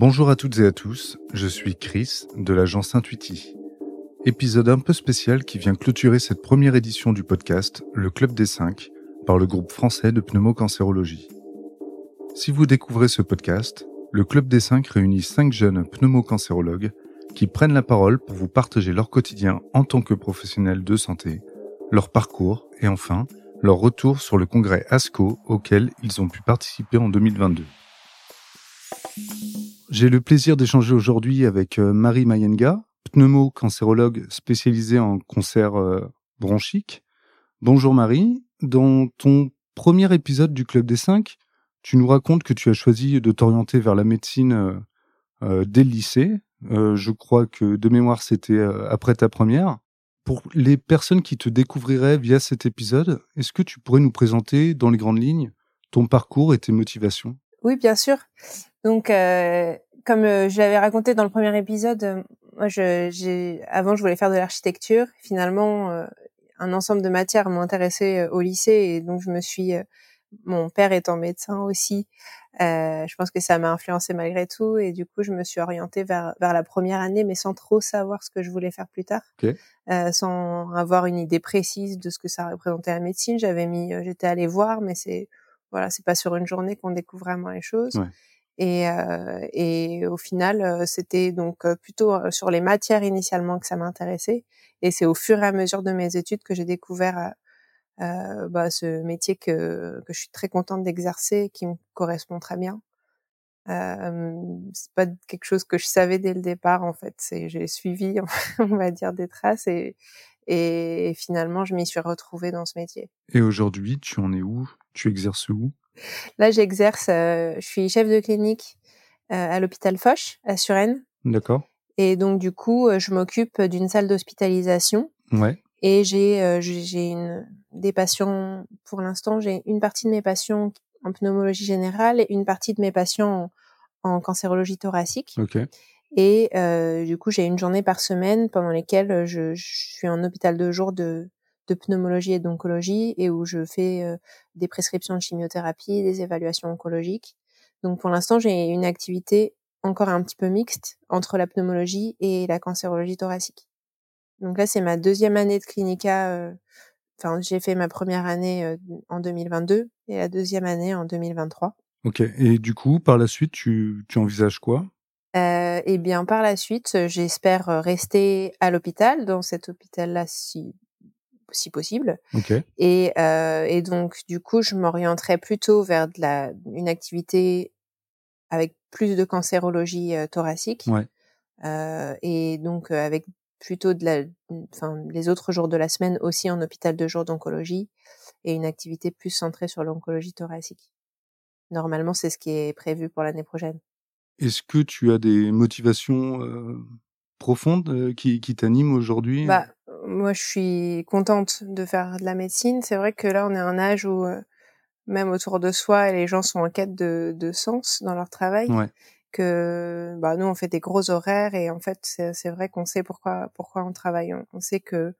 Bonjour à toutes et à tous, je suis Chris de l'agence Intuiti. Épisode un peu spécial qui vient clôturer cette première édition du podcast Le Club des 5 par le groupe français de pneumocancérologie. Si vous découvrez ce podcast, le Club des 5 réunit 5 jeunes pneumocancérologues qui prennent la parole pour vous partager leur quotidien en tant que professionnels de santé, leur parcours et enfin leur retour sur le congrès ASCO auquel ils ont pu participer en 2022. J'ai le plaisir d'échanger aujourd'hui avec euh, Marie Mayenga, pneumo-cancérologue spécialisée en cancer euh, bronchique. Bonjour Marie, dans ton premier épisode du Club des 5, tu nous racontes que tu as choisi de t'orienter vers la médecine euh, dès le lycée. je crois que de mémoire c'était après ta première. Pour les personnes qui te découvriraient via cet épisode, est-ce que tu pourrais nous présenter dans les grandes lignes ton parcours et tes motivations? Oui, bien sûr. Donc, comme euh, je l'avais raconté dans le premier épisode, euh, moi, je, j'ai, avant, je voulais faire de l'architecture. Finalement, euh, un ensemble de matières m'ont intéressé au lycée et donc je me suis, mon père étant médecin aussi, je pense que ça m'a influencé malgré tout et du coup, je me suis orientée vers vers la première année, mais sans trop savoir ce que je voulais faire plus tard, okay. sans avoir une idée précise de ce que ça représentait la médecine. J'avais mis, j'étais allée voir, mais c'est voilà, c'est pas sur une journée qu'on découvre vraiment les choses. Ouais. Et, euh, et au final, c'était donc plutôt sur les matières initialement que ça m'intéressait. Et c'est au fur et à mesure de mes études que j'ai découvert euh, bah, ce métier que, que je suis très contente d'exercer, qui me correspond très bien. Euh, c'est pas quelque chose que je savais dès le départ en fait. C'est j'ai suivi, on va dire, des traces et, et finalement je m'y suis retrouvée dans ce métier. Et aujourd'hui, tu en es où? Tu exerces où? Là, j'exerce, euh, je suis chef de clinique euh, à l'hôpital Foch, à Suresnes. D'accord. Et donc, du coup, je m'occupe d'une salle d'hospitalisation. Ouais. Et j'ai euh, j'ai des patients, pour l'instant, j'ai une partie de mes patients en pneumologie générale et une partie de mes patients en, en cancérologie thoracique. Ok. Et euh, du coup, j'ai une journée par semaine pendant lesquelles je, je suis en hôpital de jour de de pneumologie et d'oncologie et où je fais euh, des prescriptions de chimiothérapie, des évaluations oncologiques. Donc pour l'instant, j'ai une activité encore un petit peu mixte entre la pneumologie et la cancérologie thoracique. Donc là, c'est ma deuxième année de clinica. Euh, enfin, j'ai fait ma première année euh, en 2022 et la deuxième année en 2023. Ok. Et du coup, par la suite, tu, tu envisages quoi? Eh bien, par la suite, j'espère rester à l'hôpital, dans cet hôpital-là, si si possible. Okay. Et, euh, et donc, du coup, je m'orienterais plutôt vers de la, une activité avec plus de cancérologie euh, thoracique. Ouais. Euh, et donc, avec plutôt de la, enfin, les autres jours de la semaine aussi en hôpital de jour d'oncologie et une activité plus centrée sur l'oncologie thoracique. Normalement, c'est ce qui est prévu pour l'année prochaine. Est-ce que tu as des motivations profondes qui, qui t'animent aujourd'hui bah, moi, je suis contente de faire de la médecine. C'est vrai que là, on est à un âge où euh, même autour de soi, les gens sont en quête de, de sens dans leur travail. Ouais. Que bah, nous, on fait des gros horaires et en fait, c'est vrai qu'on sait pourquoi pourquoi on travaille. On, on sait que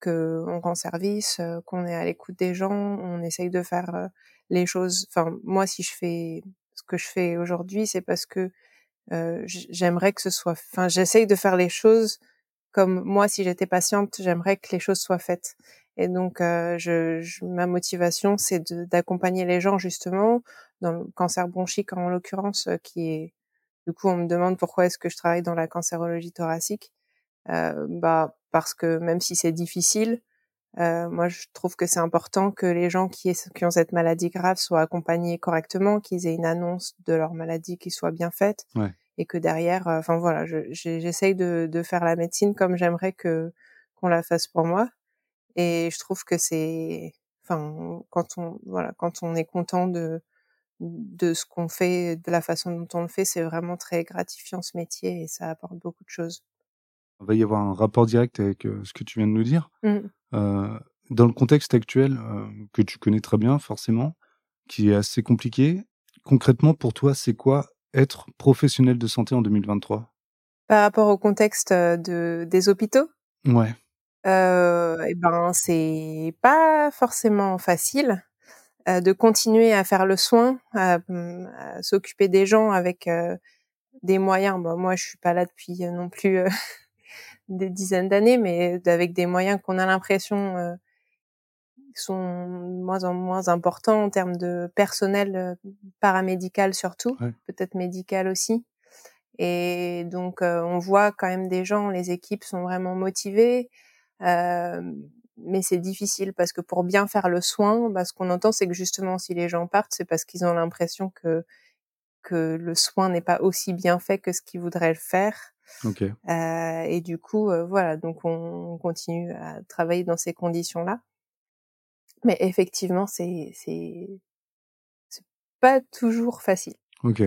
que on rend service, euh, qu'on est à l'écoute des gens, on essaye de faire euh, les choses. Enfin, moi, si je fais ce que je fais aujourd'hui, c'est parce que euh, j'aimerais que ce soit. Enfin, j'essaye de faire les choses comme moi, si j'étais patiente, j'aimerais que les choses soient faites. Et donc, euh, je, je, ma motivation, c'est d'accompagner les gens justement dans le cancer bronchique en l'occurrence, euh, qui est du coup, on me demande pourquoi est-ce que je travaille dans la cancérologie thoracique. Euh, bah parce que même si c'est difficile, euh, moi je trouve que c'est important que les gens qui, qui ont cette maladie grave soient accompagnés correctement, qu'ils aient une annonce de leur maladie qui soit bien faite. Ouais et que derrière, euh, enfin voilà, j'essaye de, de faire la médecine comme j'aimerais que qu'on la fasse pour moi. Et je trouve que c'est, enfin, quand on voilà, quand on est content de de ce qu'on fait, de la façon dont on le fait, c'est vraiment très gratifiant ce métier et ça apporte beaucoup de choses. Il va y avoir un rapport direct avec euh, ce que tu viens de nous dire. Mmh. Euh, dans le contexte actuel euh, que tu connais très bien forcément, qui est assez compliqué, concrètement pour toi, c'est quoi être professionnel de santé en 2023 Par rapport au contexte de, des hôpitaux? Ouais. Euh, et ben, c'est pas forcément facile euh, de continuer à faire le soin, à, à s'occuper des gens avec euh, des moyens. Moi, je suis pas là depuis non plus des dizaines d'années, mais avec des moyens qu'on a l'impression sont de moins en moins importants en termes de personnel paramédical surtout, peut-être médical aussi. Et donc on voit quand même des gens, les équipes sont vraiment motivées, euh, mais c'est difficile parce que pour bien faire le soin, bah, ce qu'on entend c'est que justement si les gens partent, c'est parce qu'ils ont l'impression que que le soin n'est pas aussi bien fait que ce qu'ils voudraient le faire. Okay. Euh, et du coup, voilà, donc on continue à travailler dans ces conditions-là. Mais effectivement, c'est c'est c'est pas toujours facile. Ok.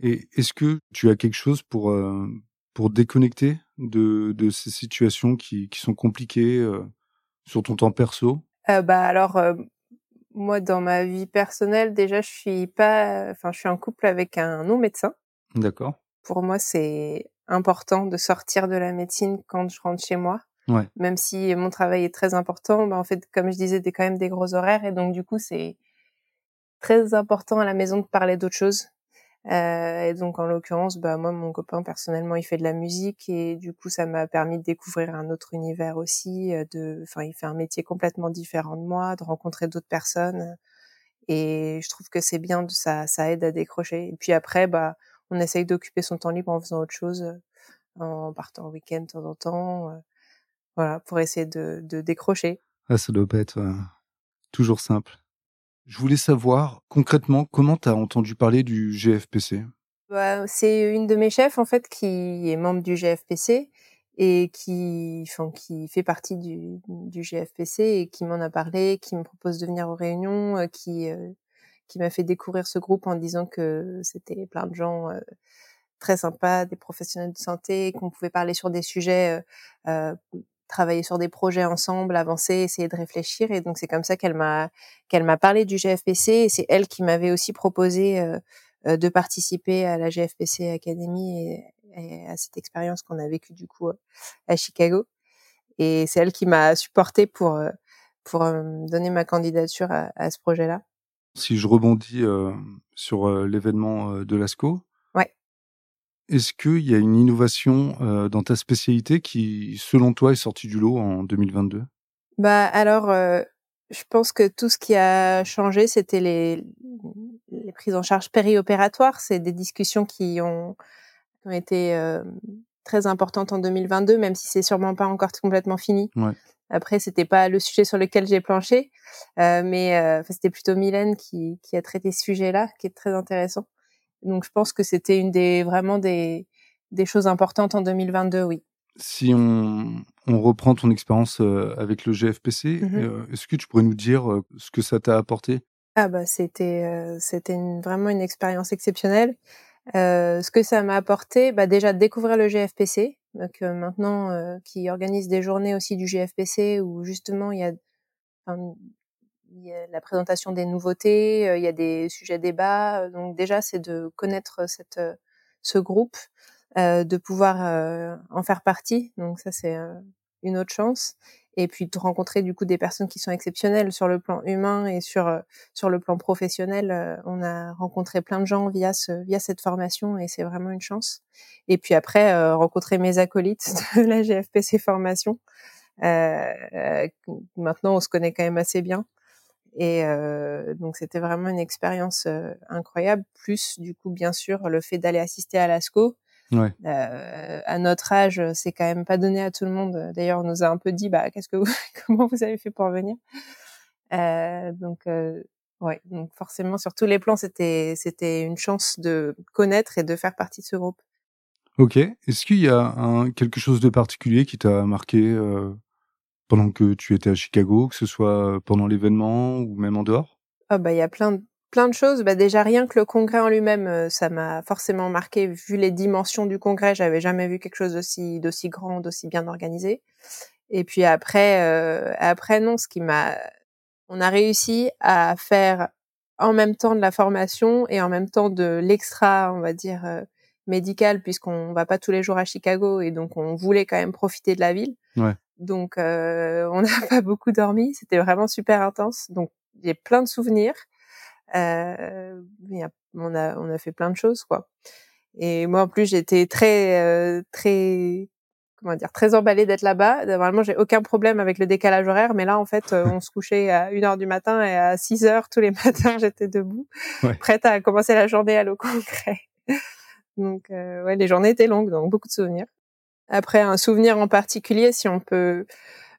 Et est-ce que tu as quelque chose pour euh, pour déconnecter de de ces situations qui qui sont compliquées euh, sur ton temps perso? Euh, Bah alors moi dans ma vie personnelle déjà je suis pas enfin je suis en couple avec un non médecin. D'accord. Pour moi c'est important de sortir de la médecine quand je rentre chez moi. Ouais. Même si mon travail est très important, bah en fait, comme je disais, des quand même des gros horaires et donc du coup, c'est très important à la maison de parler d'autres choses. Euh, et donc en l'occurrence, bah moi, mon copain personnellement, il fait de la musique et du coup, ça m'a permis de découvrir un autre univers aussi. Euh, de, enfin, il fait un métier complètement différent de moi, de rencontrer d'autres personnes. Et je trouve que c'est bien, ça, ça aide à décrocher. Et puis après, bah, on essaye d'occuper son temps libre en faisant autre chose, en partant au week-end de temps en temps euh, voilà, pour essayer de, de décrocher. Ah, ça doit pas être euh, toujours simple. Je voulais savoir concrètement comment tu as entendu parler du GFPC. Bah, c'est une de mes chefs en fait qui est membre du GFPC et qui, enfin, qui fait partie du, du GFPC et qui m'en a parlé, qui me propose de venir aux réunions, euh, qui euh, qui m'a fait découvrir ce groupe en disant que c'était plein de gens très sympas, des professionnels de santé, qu'on pouvait parler sur des sujets euh, travailler sur des projets ensemble, avancer, essayer de réfléchir. Et donc c'est comme ça qu'elle m'a qu'elle m'a parlé du GFPC. Et c'est elle qui m'avait aussi proposé euh, euh, de participer à la GFPC Academy et, à cette expérience qu'on a vécue du coup à Chicago. Et c'est elle qui m'a supporté pour euh, pour donner ma candidature à, à ce projet-là. Si je rebondis sur l'événement de l'ASCO, est-ce qu'il y a une innovation euh, dans ta spécialité qui, selon toi, est sortie du lot en 2022 Bah alors, euh, je pense que tout ce qui a changé, c'était les, les prises en charge périopératoires. C'est des discussions qui ont, ont été euh, très importantes en 2022, même si c'est sûrement pas encore complètement fini. Ouais. Après, c'était pas le sujet sur lequel j'ai planché, mais c'était plutôt Mylène qui, qui a traité ce sujet-là, qui est très intéressant. Donc je pense que c'était une des vraiment des, des choses importantes en 2022, oui. Si on, on reprend ton expérience euh, avec le GFPC, mmh euh, est-ce que tu pourrais nous dire euh, ce que ça t'a apporté? Ah bah c'était c'était vraiment une expérience exceptionnelle. ce que ça m'a apporté, bah déjà découvrir le GFPC, donc maintenant qui organise des journées aussi du GFPC où justement il y a il y a la présentation des nouveautés, euh, il y a des sujets débats. Euh, donc déjà, c'est de connaître cette, euh, ce groupe, de pouvoir en faire partie. Donc ça, c'est une autre chance. Et puis de rencontrer du coup des personnes qui sont exceptionnelles sur le plan humain et sur sur le plan professionnel. on a rencontré plein de gens via ce via cette formation et c'est vraiment une chance. Et puis après, rencontrer mes acolytes de la GFPC formation. maintenant, on se connaît quand même assez bien. Et euh, donc c'était vraiment une expérience euh, incroyable. Plus du coup, bien sûr, le fait d'aller assister à l'ASCO. Ouais. Euh, à notre âge, c'est quand même pas donné à tout le monde. D'ailleurs, on nous a un peu dit, bah, qu'est-ce que vous, comment vous avez fait pour venir? Donc, ouais, donc forcément, sur tous les plans, c'était c'était une chance de connaître et de faire partie de ce groupe. Ok. Est-ce qu'il y a un, quelque chose de particulier qui t'a marqué pendant que tu étais à Chicago, que ce soit pendant l'événement ou même en dehors? Ah bah il y a plein de plein de choses. Bah déjà rien que le congrès en lui-même, euh, ça m'a forcément marqué vu les dimensions du congrès. J'avais jamais vu quelque chose d'aussi d'aussi grand, d'aussi bien organisé. Et puis après, euh, après non, ce qui m'a, on a réussi à faire en même temps de la formation et en même temps de l'extra, on va dire euh, médical, puisqu'on va pas tous les jours à Chicago et donc on voulait quand même profiter de la ville. Ouais. Donc euh, on n'a pas beaucoup dormi, c'était vraiment super intense. Donc j'ai plein de souvenirs. Euh, on a on a fait plein de choses quoi. Et moi, en plus, j'étais très, euh, très, comment dire, très emballée d'être là-bas. Normalement, j'ai aucun problème avec le décalage horaire, mais là, en fait, on se couchait à 1 heure du matin et à 6 heures tous les matins, j'étais debout, prête à commencer la journée à l'eau concret. Donc, euh, ouais, les journées étaient longues, donc beaucoup de souvenirs. Après, un souvenir en particulier, si on peut,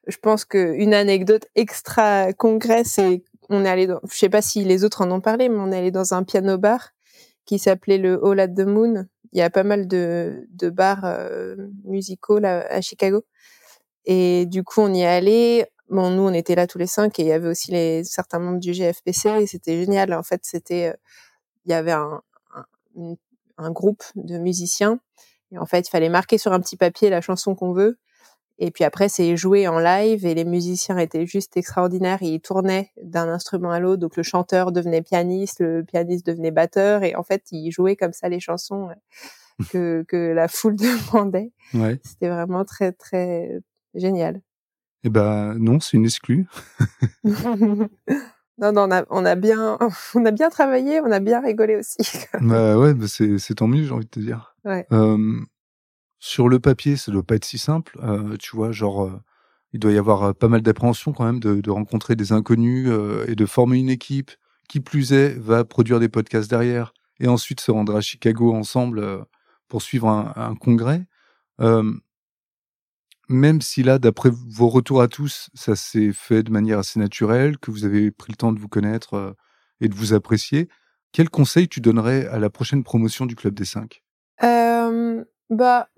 je pense qu'une anecdote extra congrès, c'est on est allé dans, je sais pas si les autres en ont parlé, mais on est allé dans un piano bar qui s'appelait le Hall at the Moon. Il y a pas mal de, de bars euh, musicaux là, à Chicago. Et du coup, on y est allé. Bon, nous, on était là tous les cinq et il y avait aussi les certains membres du GFPC et c'était génial. En fait, c'était, euh, il y avait un, un, un, groupe de musiciens et en fait, il fallait marquer sur un petit papier la chanson qu'on veut et puis après, c'est joué en live et les musiciens étaient juste extraordinaires. Ils tournaient d'un instrument à l'autre. Donc le chanteur devenait pianiste, le pianiste devenait batteur. Et en fait, ils jouaient comme ça les chansons euh, que, que la foule demandait. Ouais. C'était vraiment très, très génial. Eh ben non, c'est une exclue. non, non, on a, on a bien, on a bien travaillé, on a bien rigolé aussi. bah ouais, bah c'est, tant mieux, j'ai envie de te dire. Ouais. Euh, sur le papier, ça doit pas être si simple. Euh, tu vois, genre, euh, il doit y avoir euh, pas mal d'appréhension quand même de, de, rencontrer des inconnus et de former une équipe. Qui plus est, va produire des podcasts derrière et ensuite se rendre à Chicago ensemble pour suivre un, un congrès. Même si là, d'après vos retours à tous, ça s'est fait de manière assez naturelle, que vous avez pris le temps de vous connaître et de vous apprécier, quel conseil tu donnerais à la prochaine promotion du Club des Cinq? Bah,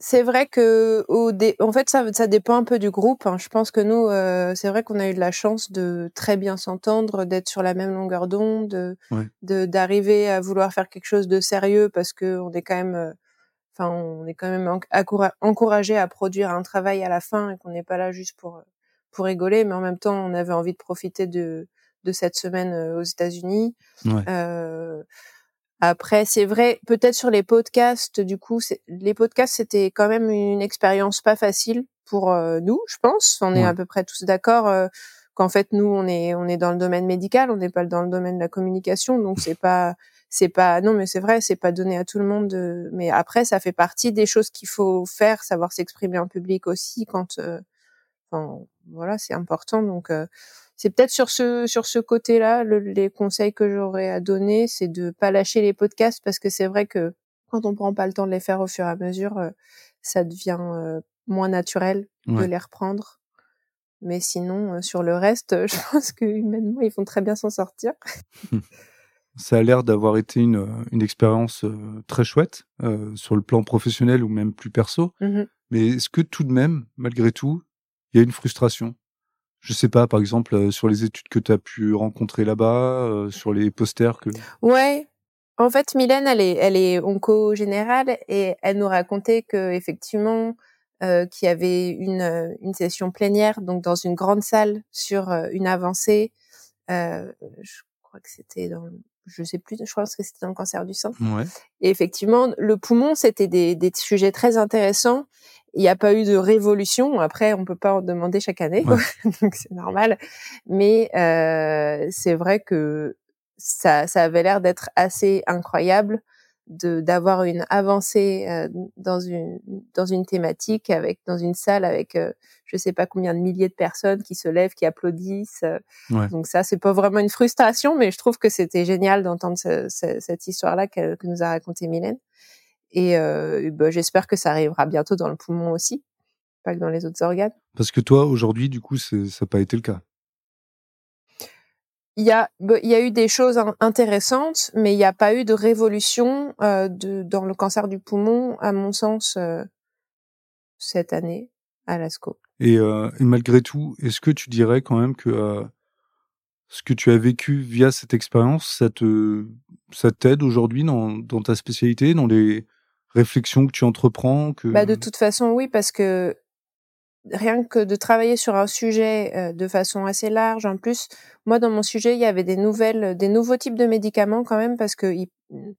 c'est vrai que au dé... en fait ça ça dépend un peu du groupe. Hein. Je pense que nous euh, c'est vrai qu'on a eu de la chance de très bien s'entendre, d'être sur la même longueur d'onde, de d'arriver à vouloir faire quelque chose de sérieux parce que on est quand même euh, enfin on est quand même encouragé à produire un travail à la fin et qu'on n'est pas là juste pour pour rigoler mais en même temps on avait envie de profiter de de cette semaine euh, aux États-Unis. Ouais. Euh, après, c'est vrai, peut-être sur les podcasts, du coup, les podcasts, c'était quand même une expérience pas facile pour euh, nous, je pense. On est à peu près tous d'accord euh, qu'en fait, nous, on est, on est dans le domaine médical, on n'est pas dans le domaine de la communication, donc c'est pas, c'est pas, non, mais c'est vrai, c'est pas donné à tout le monde. mais après, ça fait partie des choses qu'il faut faire, savoir s'exprimer en public aussi quand, euh, enfin, voilà, c'est important. Donc, c'est peut-être sur ce sur ce côté-là les conseils que j'aurais à donner, c'est de pas lâcher les podcasts parce que c'est vrai que quand on prend pas le temps de les faire au fur et à mesure, euh, ça devient euh, moins naturel de les reprendre. Mais sinon, euh, sur le reste, je pense que humainement, ils vont très bien s'en sortir. ça a l'air d'avoir été une, une expérience très chouette sur le plan professionnel ou même plus perso. Mmh Mais est-ce que tout de même, malgré tout, il y a une frustration? Je sais pas, par exemple, euh, sur les études que tu as pu rencontrer là-bas, euh, sur les posters que. Ouais. En fait, Mylène, elle est, elle est onco générale et elle nous racontait que effectivement, euh, qu'il y avait une, euh, une session plénière, donc dans une grande salle sur une avancée. Euh, je crois que c'était dans, je sais plus, je pense que c'était le cancer du sein. Ouais. Et effectivement, le poumon, c'était des, des sujets très intéressants il n'y a pas eu de révolution. Après, on peut pas en demander chaque année, donc c'est normal. Mais euh, c'est vrai que ça, ça avait l'air d'être assez incroyable d'avoir une avancée euh, dans une dans une thématique avec dans une salle avec euh, je sais pas combien de milliers de personnes qui se lèvent qui applaudissent euh. donc ça c'est pas vraiment une frustration mais je trouve que c'était génial d'entendre cette histoire là que, que, nous a raconté Mylène et euh, bah, j'espère que ça arrivera bientôt dans le poumon aussi, pas que dans les autres organes. Parce que toi, aujourd'hui, du coup, ça n'a pas été le cas. Il y a, il y a eu des choses intéressantes, mais il n'y a pas eu de révolution euh, de, dans le cancer du poumon, à mon sens, euh, cette année à l'ASCO. Et, euh, et, malgré tout, est-ce que tu dirais quand même que ce que tu as vécu via cette expérience, ça te, ça t'aide aujourd'hui dans, dans ta spécialité, dans les, réflexion que tu entreprends que... Bah de toute façon, oui, parce que rien que de travailler sur un sujet euh, de façon assez large, en plus, moi, dans mon sujet, il y avait des nouvelles, des nouveaux types de médicaments quand même, parce que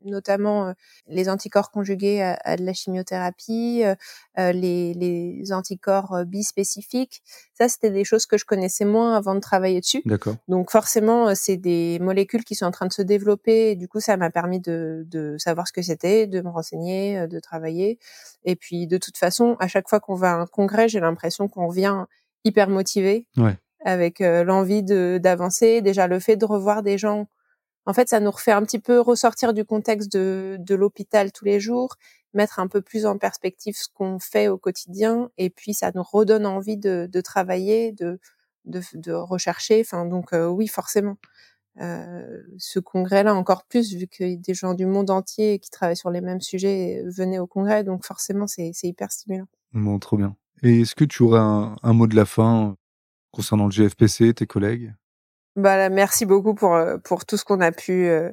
notamment euh, les anticorps conjugués à, de la chimiothérapie, euh, euh, les, les, anticorps bispécifiques. Ça, c'était des choses que je connaissais moins avant de travailler dessus. D'accord. Donc forcément, c'est des molécules qui sont en train de se développer. Et du coup, ça m'a permis de, de savoir ce que c'était, de me renseigner, de travailler. Et puis, de toute façon, à chaque fois qu'on va à un congrès, j'ai l'impression qu'on vient hyper motivé. Ouais avec l'envie de d'avancer. Déjà, le fait de revoir des gens en fait, ça nous refait un petit peu ressortir du contexte de, de l'hôpital tous les jours, mettre un peu plus en perspective ce qu'on fait au quotidien, et puis ça nous redonne envie de, de travailler, de, de, rechercher. Enfin, donc euh, oui, forcément. Euh, ce congrès-là encore plus, vu que des gens du monde entier qui travaillent sur les mêmes sujets venaient au congrès, donc forcément c'est hyper stimulant. Bon, trop bien. Et est-ce que tu aurais un, un mot de la fin concernant le GFPC, tes collègues? Bah, merci beaucoup pour, euh, pour tout ce qu'on a pu euh,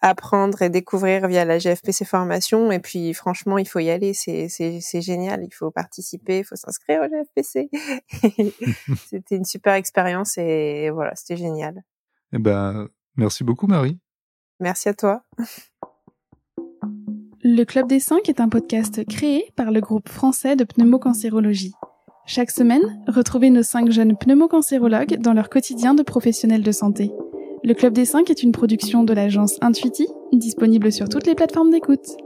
apprendre et découvrir via la GFPC formation. Et puis, franchement, il faut y aller. C'est, c'est, c'est génial. Il faut participer, il faut s'inscrire au GFPC. c'était une super expérience et voilà, c'était génial. Eh ben, merci beaucoup, Marie. Merci à toi. Le Club des 5 est un podcast créé par le groupe français de pneumocancérologie. Chaque semaine, retrouvez nos cinq jeunes pneumocancérologues dans leur quotidien de professionnels de santé. Le Club des 5 est une production de l'agence Intuiti, disponible sur toutes les plateformes d'écoute.